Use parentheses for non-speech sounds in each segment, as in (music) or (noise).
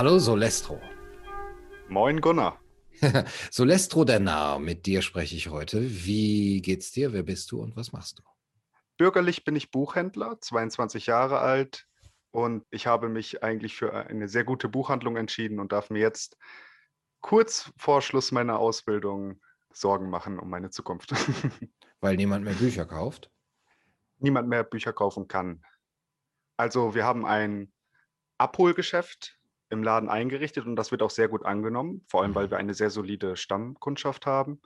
Hallo Solestro. Moin Gunnar. (laughs) Solestro der Narr, mit dir spreche ich heute. Wie geht's dir? Wer bist du und was machst du? Bürgerlich bin ich Buchhändler, 22 Jahre alt und ich habe mich eigentlich für eine sehr gute Buchhandlung entschieden und darf mir jetzt kurz vor Schluss meiner Ausbildung Sorgen machen um meine Zukunft. (laughs) Weil niemand mehr Bücher kauft? Niemand mehr Bücher kaufen kann. Also wir haben ein Abholgeschäft im Laden eingerichtet und das wird auch sehr gut angenommen, vor allem weil mhm. wir eine sehr solide Stammkundschaft haben.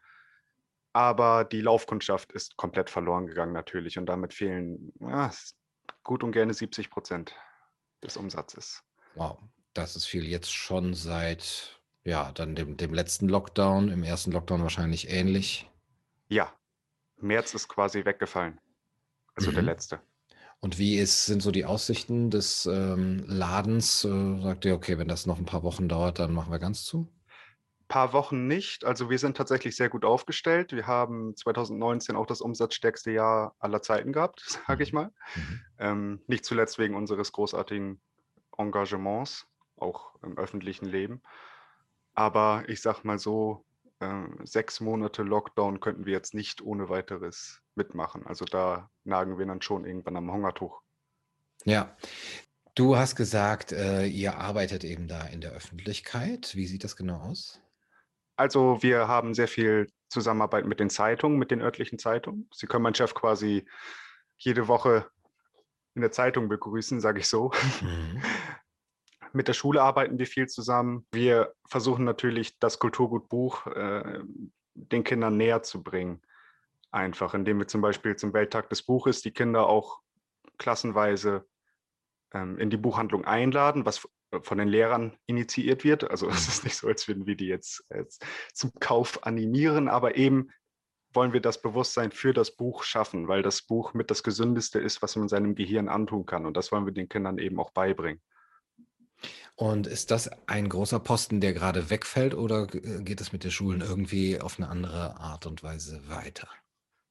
Aber die Laufkundschaft ist komplett verloren gegangen natürlich und damit fehlen ja, gut und gerne 70 Prozent des Umsatzes. Wow, das ist viel jetzt schon seit ja, dann dem, dem letzten Lockdown, im ersten Lockdown wahrscheinlich ähnlich. Ja, März ist quasi weggefallen. Also mhm. der letzte. Und wie ist, sind so die Aussichten des ähm, Ladens? Äh, sagt ihr, okay, wenn das noch ein paar Wochen dauert, dann machen wir ganz zu? Ein paar Wochen nicht. Also wir sind tatsächlich sehr gut aufgestellt. Wir haben 2019 auch das umsatzstärkste Jahr aller Zeiten gehabt, (laughs) sage ich mhm. mal. Mhm. Ähm, nicht zuletzt wegen unseres großartigen Engagements, auch im öffentlichen Leben. Aber ich sag mal so, äh, sechs Monate Lockdown könnten wir jetzt nicht ohne weiteres mitmachen. Also da nagen wir dann schon irgendwann am Hungertuch. Ja. Du hast gesagt, äh, ihr arbeitet eben da in der Öffentlichkeit. Wie sieht das genau aus? Also wir haben sehr viel Zusammenarbeit mit den Zeitungen, mit den örtlichen Zeitungen. Sie können meinen Chef quasi jede Woche in der Zeitung begrüßen, sage ich so. Mhm. (laughs) Mit der Schule arbeiten wir viel zusammen. Wir versuchen natürlich, das Kulturgut Buch äh, den Kindern näher zu bringen. Einfach, indem wir zum Beispiel zum Welttag des Buches die Kinder auch klassenweise ähm, in die Buchhandlung einladen, was von den Lehrern initiiert wird. Also (laughs) es ist nicht so, als würden wir die jetzt, jetzt zum Kauf animieren, aber eben wollen wir das Bewusstsein für das Buch schaffen, weil das Buch mit das Gesündeste ist, was man seinem Gehirn antun kann. Und das wollen wir den Kindern eben auch beibringen. Und ist das ein großer Posten, der gerade wegfällt oder äh, geht es mit den Schulen irgendwie auf eine andere Art und Weise weiter?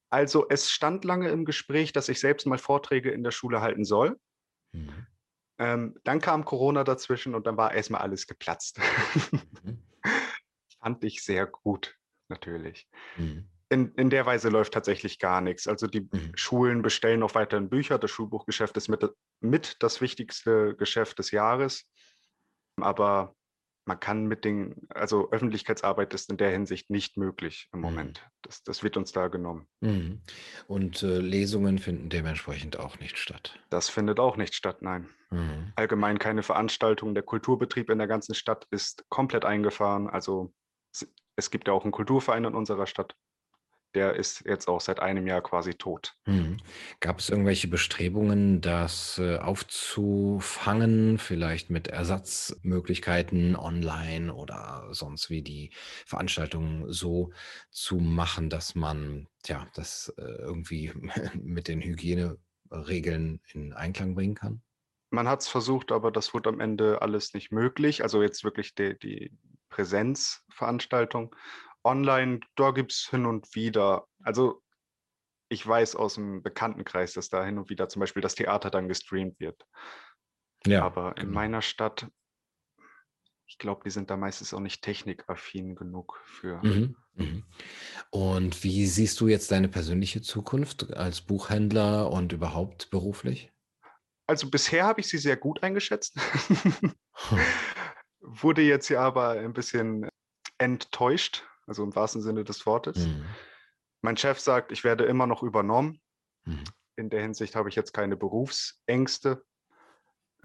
Also es stand lange im Gespräch, dass ich selbst mal Vorträge in der Schule halten soll. Mhm. Ähm, dann kam Corona dazwischen und dann war erstmal alles geplatzt. Mhm. (laughs) Fand ich sehr gut, natürlich. Mhm. In, in der Weise läuft tatsächlich gar nichts. Also die mhm. Schulen bestellen auch weiterhin Bücher. Das Schulbuchgeschäft ist mit, mit das wichtigste Geschäft des Jahres. Aber man kann mit den, also Öffentlichkeitsarbeit ist in der Hinsicht nicht möglich im mhm. Moment. Das, das wird uns da genommen. Mhm. Und äh, Lesungen finden dementsprechend auch nicht statt. Das findet auch nicht statt, nein. Mhm. Allgemein keine Veranstaltung. Der Kulturbetrieb in der ganzen Stadt ist komplett eingefahren. Also es gibt ja auch einen Kulturverein in unserer Stadt der ist jetzt auch seit einem Jahr quasi tot. Mhm. Gab es irgendwelche Bestrebungen, das äh, aufzufangen, vielleicht mit Ersatzmöglichkeiten online oder sonst wie die Veranstaltungen so zu machen, dass man ja das äh, irgendwie (laughs) mit den Hygieneregeln in Einklang bringen kann? Man hat es versucht, aber das wurde am Ende alles nicht möglich. Also jetzt wirklich die, die Präsenzveranstaltung. Online, da gibt es hin und wieder, also ich weiß aus dem Bekanntenkreis, dass da hin und wieder zum Beispiel das Theater dann gestreamt wird. Ja. Aber in genau. meiner Stadt, ich glaube, die sind da meistens auch nicht technikaffin genug für. Mhm, mhm. Und wie siehst du jetzt deine persönliche Zukunft als Buchhändler und überhaupt beruflich? Also bisher habe ich sie sehr gut eingeschätzt. hm. (laughs) Wurde jetzt ja aber ein bisschen enttäuscht also im wahrsten Sinne des Wortes. Mhm. Mein Chef sagt, ich werde immer noch übernommen. Mhm. In der Hinsicht habe ich jetzt keine Berufsängste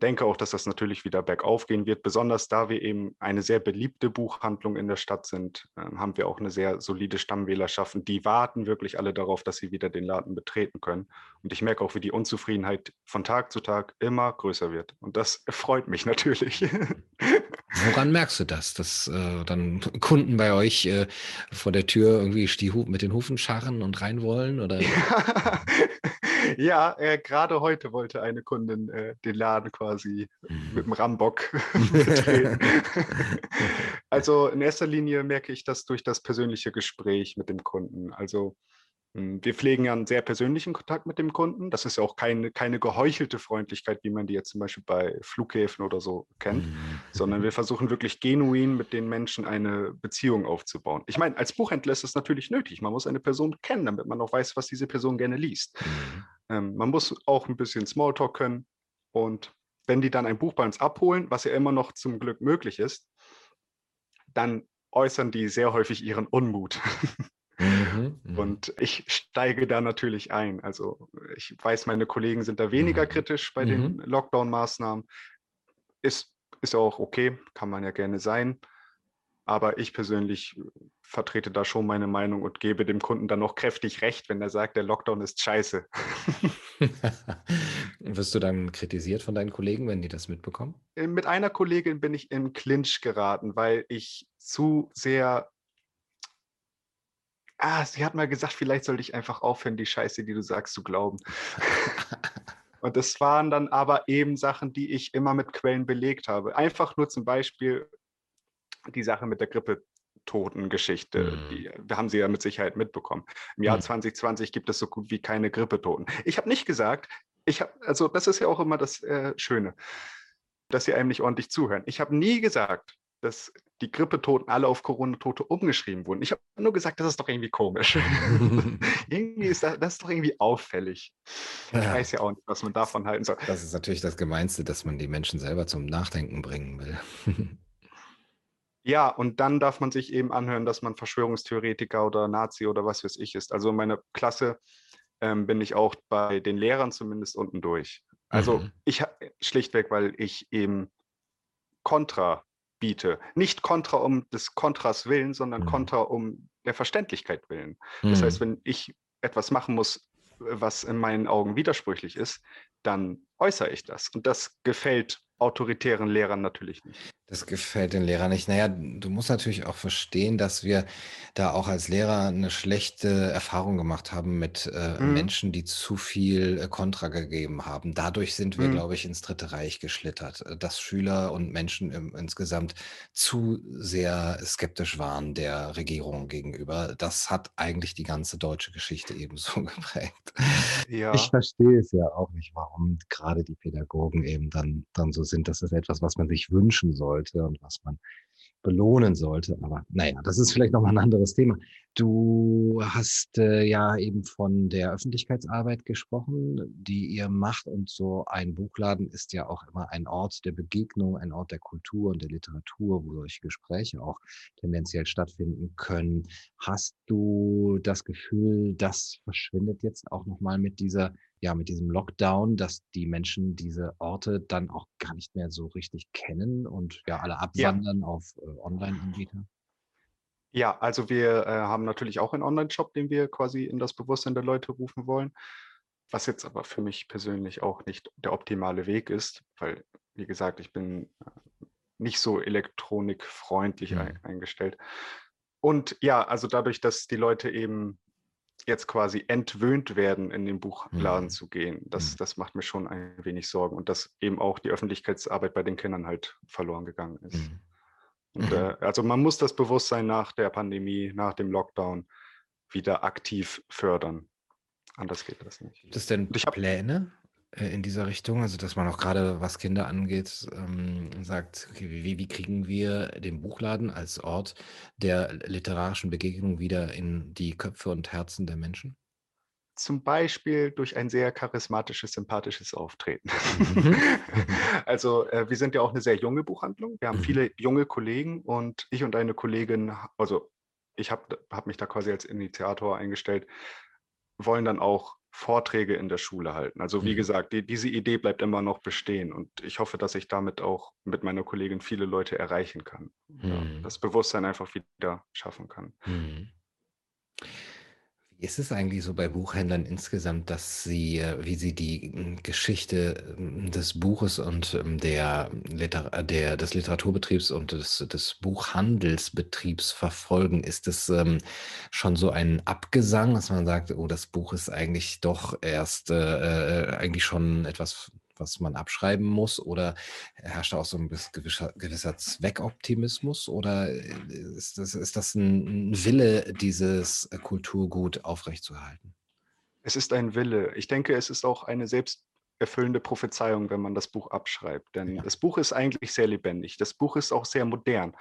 denke auch, dass das natürlich wieder bergauf gehen wird. Besonders da wir eben eine sehr beliebte Buchhandlung in der Stadt sind, äh, haben wir auch eine sehr solide Stammwählerschaft. Die warten wirklich alle darauf, dass sie wieder den Laden betreten können. Und ich merke auch, wie die Unzufriedenheit von Tag zu Tag immer größer wird. Und das (laughs) freut mich natürlich. Woran merkst du das, dass äh, dann Kunden bei euch äh, vor der Tür irgendwie mit den Hufen scharren und rein wollen? Oder? (laughs) ja, äh, gerade heute wollte eine Kundin äh, den Laden quasi mhm. mit dem Rambock (laughs) (laughs) betreten. (laughs) also in erster Linie merke ich das durch das persönliche Gespräch mit dem Kunden. Also hm, wir pflegen ja einen sehr persönlichen Kontakt mit dem Kunden. Das ist ja auch keine, keine geheuchelte Freundlichkeit, wie man die jetzt zum Beispiel bei Flughäfen oder so kennt, mhm. sondern wir versuchen wirklich genuin mit den Menschen eine Beziehung aufzubauen. Ich meine, als Buchhändler ist das natürlich nötig. Man muss eine Person kennen, damit man auch weiß, was diese Person gerne liest. Mhm. Ähm, man muss auch ein bisschen Smalltalk können. Und wenn die dann ein Buch bei uns abholen, was ja immer noch zum Glück möglich ist, dann äußern die sehr häufig ihren Unmut. Mhm, (laughs) mhm, und ich steige da natürlich ein. Also ich weiß, meine Kollegen sind da weniger mhm. kritisch bei den mhm. Lockdown-Maßnahmen. Ist, ist auch okay, kann man ja gerne sein. Aber ich persönlich vertrete da schon meine Meinung und gebe dem Kunden dann noch kräftig recht, wenn er sagt, der Lockdown ist scheiße. (laughs) Wirst du dann kritisiert von deinen Kollegen, wenn die das mitbekommen? Äh, mit einer Kollegin bin ich in Clinch geraten, weil ich zu sehr ah, sie hat mal gesagt, vielleicht sollte ich einfach aufhören, die Scheiße, die du sagst, zu glauben. (laughs) Und das waren dann aber eben Sachen, die ich immer mit Quellen belegt habe. Einfach nur zum Beispiel die Sache mit der Grippetotengeschichte. Mhm. Die, die haben Sie ja mit Sicherheit mitbekommen. Im Jahr mhm. 2020 gibt es so gut wie keine Grippetoten. Ich habe nicht gesagt, ich habe, also das ist ja auch immer das äh, Schöne, dass Sie einem nicht ordentlich zuhören. Ich habe nie gesagt, dass die Grippetoten alle auf Corona-Tote umgeschrieben wurden. Ich habe nur gesagt, das ist doch irgendwie komisch. (laughs) (laughs) irgendwie ist das, das, ist doch irgendwie auffällig. Ich weiß ja auch nicht, was man davon halten soll. Das ist natürlich das Gemeinste, dass man die Menschen selber zum Nachdenken bringen will. (laughs) ja, und dann darf man sich eben anhören, dass man Verschwörungstheoretiker oder Nazi oder was weiß ich ist. Also in meiner Klasse ähm, bin ich auch bei den Lehrern zumindest unten durch. Also mhm. ich schlichtweg, weil ich eben kontra biete. Nicht Kontra um des Kontras willen, sondern mhm. Kontra um der Verständlichkeit willen. Das mhm. heißt, wenn ich etwas machen muss, was in meinen Augen widersprüchlich ist, dann äußere ich das. Und das gefällt autoritären Lehrern natürlich nicht. Das gefällt den Lehrern nicht. Naja, du musst natürlich auch verstehen, dass wir da auch als Lehrer eine schlechte Erfahrung gemacht haben mit äh, mhm. Menschen, die zu viel äh, Kontra gegeben haben. Dadurch sind wir, mhm. glaube ich, ins Dritte Reich geschlittert, äh, dass Schüler und Menschen im, insgesamt zu sehr skeptisch waren der Regierung gegenüber. Das hat eigentlich die ganze deutsche Geschichte ebenso (laughs) geprägt. Ja. Ich verstehe es ja auch nicht, warum gerade die Pädagogen eben dann, dann so sind. Das ist etwas, was man sich wünschen sollte und was man belohnen sollte. Aber naja, das ist vielleicht nochmal ein anderes Thema. Du hast äh, ja eben von der Öffentlichkeitsarbeit gesprochen, die ihr macht. Und so ein Buchladen ist ja auch immer ein Ort der Begegnung, ein Ort der Kultur und der Literatur, wo solche Gespräche auch tendenziell stattfinden können. Hast du das Gefühl, das verschwindet jetzt auch nochmal mit dieser ja, mit diesem Lockdown, dass die Menschen diese Orte dann auch gar nicht mehr so richtig kennen und ja alle abwandern ja. auf äh, Online-Anbieter? Ja, also wir äh, haben natürlich auch einen Online-Shop, den wir quasi in das Bewusstsein der Leute rufen wollen, was jetzt aber für mich persönlich auch nicht der optimale Weg ist, weil, wie gesagt, ich bin äh, nicht so elektronikfreundlich mhm. ein, eingestellt. Und ja, also dadurch, dass die Leute eben jetzt quasi entwöhnt werden, in den Buchladen mhm. zu gehen. Das, mhm. das macht mir schon ein wenig Sorgen und dass eben auch die Öffentlichkeitsarbeit bei den Kindern halt verloren gegangen ist. Mhm. Und, äh, (laughs) also man muss das Bewusstsein nach der Pandemie, nach dem Lockdown wieder aktiv fördern. Anders geht das nicht. Gibt es denn Pläne, äh, in dieser Richtung, also dass man auch gerade was Kinder angeht, ähm, sagt, okay, wie, wie kriegen wir den Buchladen als Ort der literarischen Begegnung wieder in die Köpfe und Herzen der Menschen? Zum Beispiel durch ein sehr charismatisches, sympathisches Auftreten. Mhm. (laughs) also äh, wir sind ja auch eine sehr junge Buchhandlung. Wir haben mhm. viele junge Kollegen und ich und eine Kollegin, also ich habe hab mich da quasi als Initiator eingestellt, wollen dann auch Vorträge in der Schule halten. Also wie mhm. gesagt, die, diese Idee bleibt immer noch bestehen und ich hoffe, dass ich damit auch mit meiner Kollegin viele Leute erreichen kann. Mhm. Ja, das Bewusstsein einfach wieder schaffen kann. Mhm. Wie ist es eigentlich so bei Buchhändlern insgesamt, dass sie, äh, wie sie die hm, Geschichte hm, des Buches und hm, der, Liter der des Literaturbetriebs und des, des Buchhandelsbetriebs verfolgen? Ist es ähm, schon so ein Abgesang, dass man sagt, oh, das Buch ist eigentlich doch erst äh, äh eigentlich schon etwas was man abschreiben muss? Oder herrscht da auch so ein gewisser, gewisser Zweckoptimismus? Oder äh, ist das, ist das ein, Wille, dieses Kulturgut aufrechtzuerhalten? Es ist ein Wille. Ich denke, es ist auch eine selbsterfüllende Prophezeiung, wenn man das Buch abschreibt. Denn ja. das Buch ist eigentlich sehr lebendig. Das Buch ist auch sehr modern.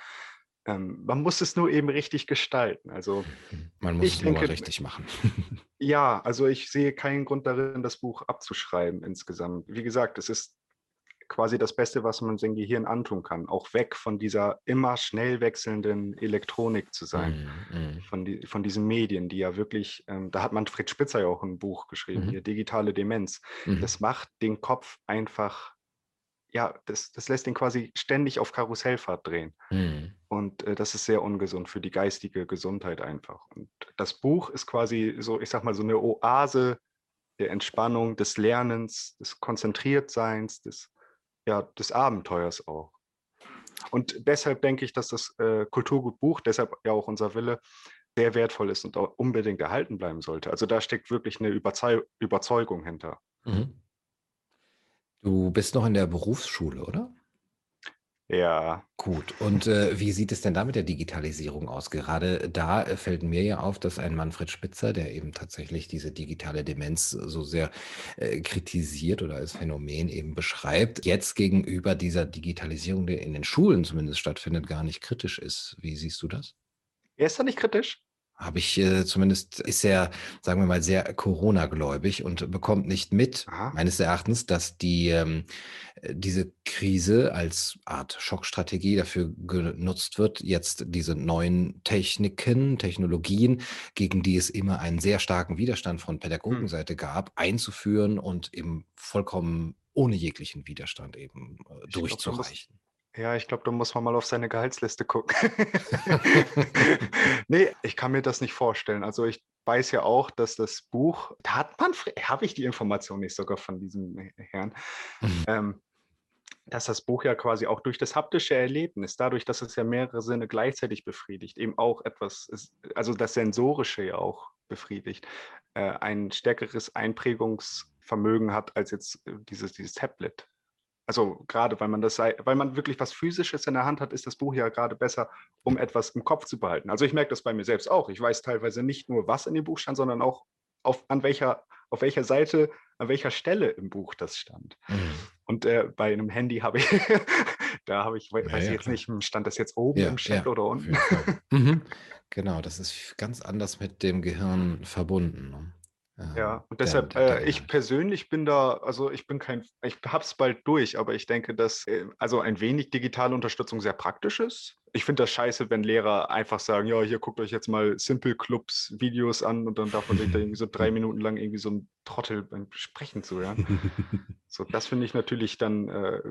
Ähm, man muss es nur eben richtig gestalten. Also (laughs) man muss es denke, nur richtig machen. (laughs) ja, also ich sehe keinen Grund darin, das Buch abzuschreiben insgesamt. Wie gesagt, es ist quasi das Beste, was man sein Gehirn antun kann. Auch weg von dieser immer schnell wechselnden Elektronik zu sein, mm, mm. Von, die, von diesen Medien, die ja wirklich, ähm, da hat man Fritz Spitzer ja auch ein Buch geschrieben, mm. hier Digitale Demenz. Mhm. Das macht den Kopf einfach ja, das, das lässt ihn quasi ständig auf Karussellfahrt drehen. Mhm. Und äh, das ist sehr ungesund für die geistige Gesundheit einfach. Und das Buch ist quasi so, ich sag mal, so eine Oase der Entspannung, des Lernens, des Konzentriertseins, des, ja, des Abenteuers auch. Und deshalb denke ich, dass das äh, Kulturgutbuch, deshalb ja auch unser Wille, sehr wertvoll ist und auch unbedingt erhalten bleiben sollte. Also da steckt wirklich eine Überzeu Überzeugung hinter. Mhm. Du bist noch in der Berufsschule, oder? Ja. Gut. Und äh, wie sieht es denn da mit der Digitalisierung aus? Gerade da äh, fällt mir ja auf, dass ein Manfred Spitzer, der eben tatsächlich diese digitale Demenz so sehr äh, kritisiert oder als Phänomen eben beschreibt, jetzt gegenüber dieser Digitalisierung, die in den Schulen zumindest stattfindet, gar nicht kritisch ist. Wie siehst du das? Er ist da nicht kritisch? Habe ich äh, zumindest, ist er, sagen wir mal, sehr Corona-gläubig und bekommt nicht mit, Aha. meines Erachtens, dass die, ähm, äh, diese Krise als Art Schockstrategie dafür genutzt wird, jetzt diese neuen Techniken, Technologien, gegen die es immer einen sehr starken Widerstand von hm. Pädagogenseite hm. gab, einzuführen und eben vollkommen ohne jeglichen Widerstand eben äh, durchzureichen. Ja, ich glaube, da muss man mal auf seine Gehaltsliste gucken. (laughs) nee, ich kann mir das nicht vorstellen. Also ich weiß ja auch, dass das Buch, da hat man, habe ich die Information nicht sogar von diesem Herrn, mhm. ähm, dass das Buch ja quasi auch durch das haptische Erlebnis, dadurch, dass es ja mehrere Sinne gleichzeitig befriedigt, eben auch etwas, ist, also das Sensorische ja auch befriedigt, äh, ein stärkeres Einprägungsvermögen hat als jetzt äh, dieses, dieses Tablet. Also gerade weil man das, weil man wirklich was Physisches in der Hand hat, ist das Buch ja gerade besser, um etwas im Kopf zu behalten. Also ich merke das bei mir selbst auch. Ich weiß teilweise nicht nur, was in dem Buch stand, sondern auch auf, an welcher, auf welcher Seite, an welcher Stelle im Buch das stand. Mhm. Und äh, bei einem Handy habe ich, (laughs) da habe ich, weiß ja, ich jetzt klar. nicht, stand das jetzt oben ja, im Chat ja, oder unten? (laughs) mhm. Genau, das ist ganz anders mit dem Gehirn verbunden. Ja, und deshalb, äh, ich persönlich bin da, also ich bin kein, ich hab's bald durch, aber ich denke, dass äh, also ein wenig digitale Unterstützung sehr praktisch ist. Ich finde das scheiße, wenn Lehrer einfach sagen, ja, hier guckt euch jetzt mal Simple Clubs Videos an und dann darf man sich da irgendwie so (laughs) drei Minuten lang irgendwie so ein Trottel beim Sprechen zuhören. (laughs) so, das finde ich natürlich dann, äh,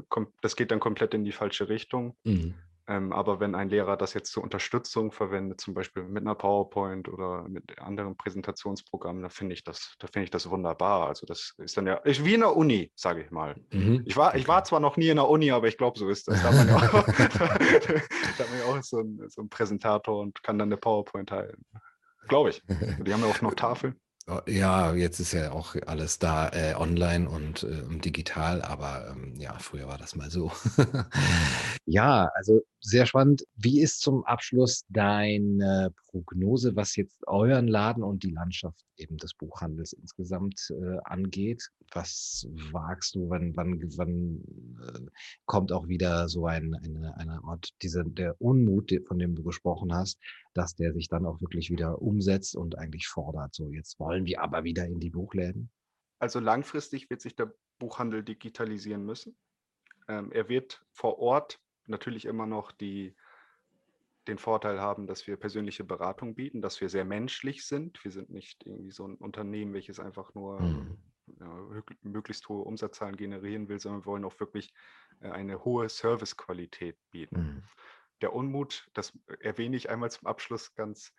das geht dann komplett in die falsche Richtung. Mhm. Ähm, aber wenn ein Lehrer das jetzt zur Unterstützung verwendet, zum Beispiel mit einer PowerPoint oder mit anderen Präsentationsprogrammen, da finde ich das, da finde ich das wunderbar. Also das ist dann ja ist wie in der Uni, sage ich mal. Mhm. Ich war, ich war zwar noch nie in der Uni, aber ich glaube, so ist das. Da hat man ja auch, (laughs) man ja auch so, einen, so einen Präsentator und kann dann eine PowerPoint teilen. Glaube ich. Die haben ja auch noch Tafeln. (laughs) Oh, ja, jetzt ist ja auch alles da äh, online und äh, digital, aber ähm, ja, früher war das mal so. (laughs) ja, also sehr spannend. Wie ist zum Abschluss deine Prognose, was jetzt euren Laden und die Landschaft eben des Buchhandels insgesamt äh, angeht? Was wagst du, wann, wann, wann äh, kommt auch wieder so ein, eine, eine Art, diese, der Unmut, von dem du gesprochen hast, dass der sich dann auch wirklich wieder umsetzt und eigentlich fordert, so jetzt wollen wir aber wieder in die Buchläden? Also langfristig wird sich der Buchhandel digitalisieren müssen. Ähm, er wird vor Ort natürlich immer noch die, den Vorteil haben, dass wir persönliche Beratung bieten, dass wir sehr menschlich sind. Wir sind nicht irgendwie so ein Unternehmen, welches einfach nur mhm. ja, möglichst hohe Umsatzzahlen generieren will, sondern wir wollen auch wirklich äh, eine hohe Servicequalität bieten. Mhm. Der Unmut, das erwähne ich einmal zum Abschluss ganz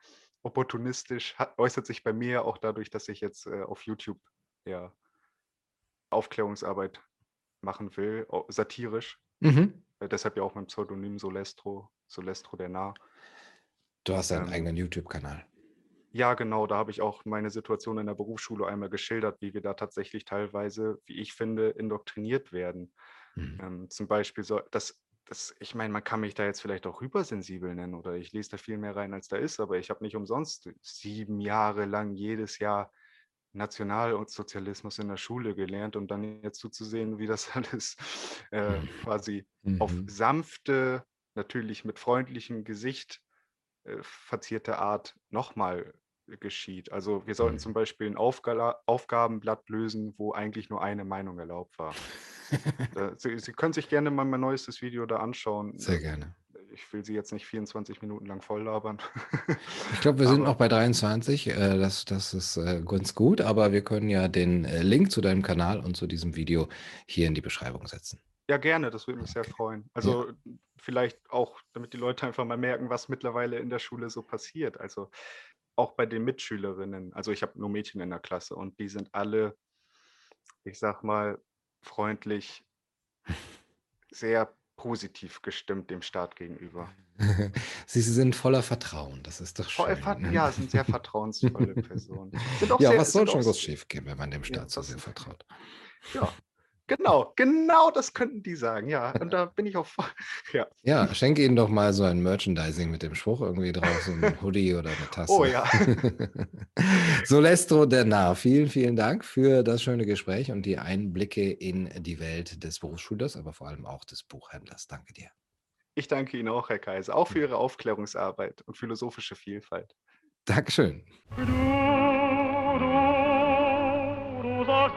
opportunistisch, hat, äußert sich bei mir auch dadurch, dass ich jetzt äh, auf YouTube ja, Aufklärungsarbeit machen will, satirisch. Mhm. Äh, deshalb ja auch mein Pseudonym Solestro, Solestro der Nah. Du hast einen ähm, eigenen YouTube-Kanal. Ja, genau, da habe ich auch meine Situation in der Berufsschule einmal geschildert, wie wir da tatsächlich teilweise, wie ich finde, indoktriniert werden. Mhm. Ähm, zum Beispiel so, das, das, ich meine, man kann mich da jetzt vielleicht auch hypersensibel nennen oder ich lese da viel mehr rein, als da ist, aber ich habe nicht umsonst sieben Jahre lang jedes Jahr National- und Sozialismus in der Schule gelernt und dann jetzt zuzusehen, wie das (laughs) alles äh, Mhm. quasi auf Mhm. sanfte, natürlich mit freundlichem Gesicht äh, verzierte Art nochmal geschieht. Also wir sollten Mhm. zum Beispiel ein Aufgala Aufgabenblatt lösen, wo eigentlich nur eine Meinung erlaubt war. (laughs) Sie, Sie können sich gerne mal mein neuestes Video da anschauen. Sehr gerne. Ich will Sie jetzt nicht 24 Minuten lang voll labern. (laughs) Ich glaube, wir sind Aber noch bei 23. Äh, das, das ist äh, ganz gut, aber wir können ja den äh, Link zu deinem Kanal und zu diesem Video hier in die Beschreibung setzen. ja, gerne, das würde mich sehr freuen. Ja. Also vielleicht auch, damit die Leute einfach mal merken, was mittlerweile in der Schule so passiert. Also auch bei den Mitschülerinnen. Also ich habe nur Mädchen in der Klasse und die sind alle, ich sag mal, freundlich, (laughs) sehr positiv gestimmt dem Staat gegenüber. (laughs) Sie sind voller Vertrauen, das ist doch Voll, ver- schön. ja, sind sehr vertrauensvolle (laughs) Personen. Sind auch Ja, sehr, was soll schon groß schief gehen, wenn man dem ja, Staat so was, sehr vertraut? ja, genau, genau das könnten die sagen, ja. Und da bin ich auch voll, (laughs) ja. Ja, schenke ihnen doch mal so ein Merchandising mit dem Spruch irgendwie drauf, so ein Hoodie oder eine Oh Tasse. ja. Solestro Denner, vielen, vielen Dank für das schöne Gespräch und die Einblicke in die Welt des Berufsschülers, aber vor allem auch des Buchhändlers. Danke dir. Ich danke Ihnen auch, Herr Kaiser, auch für Ihre Aufklärungsarbeit und philosophische Vielfalt. Dankeschön. Du, du, du sollst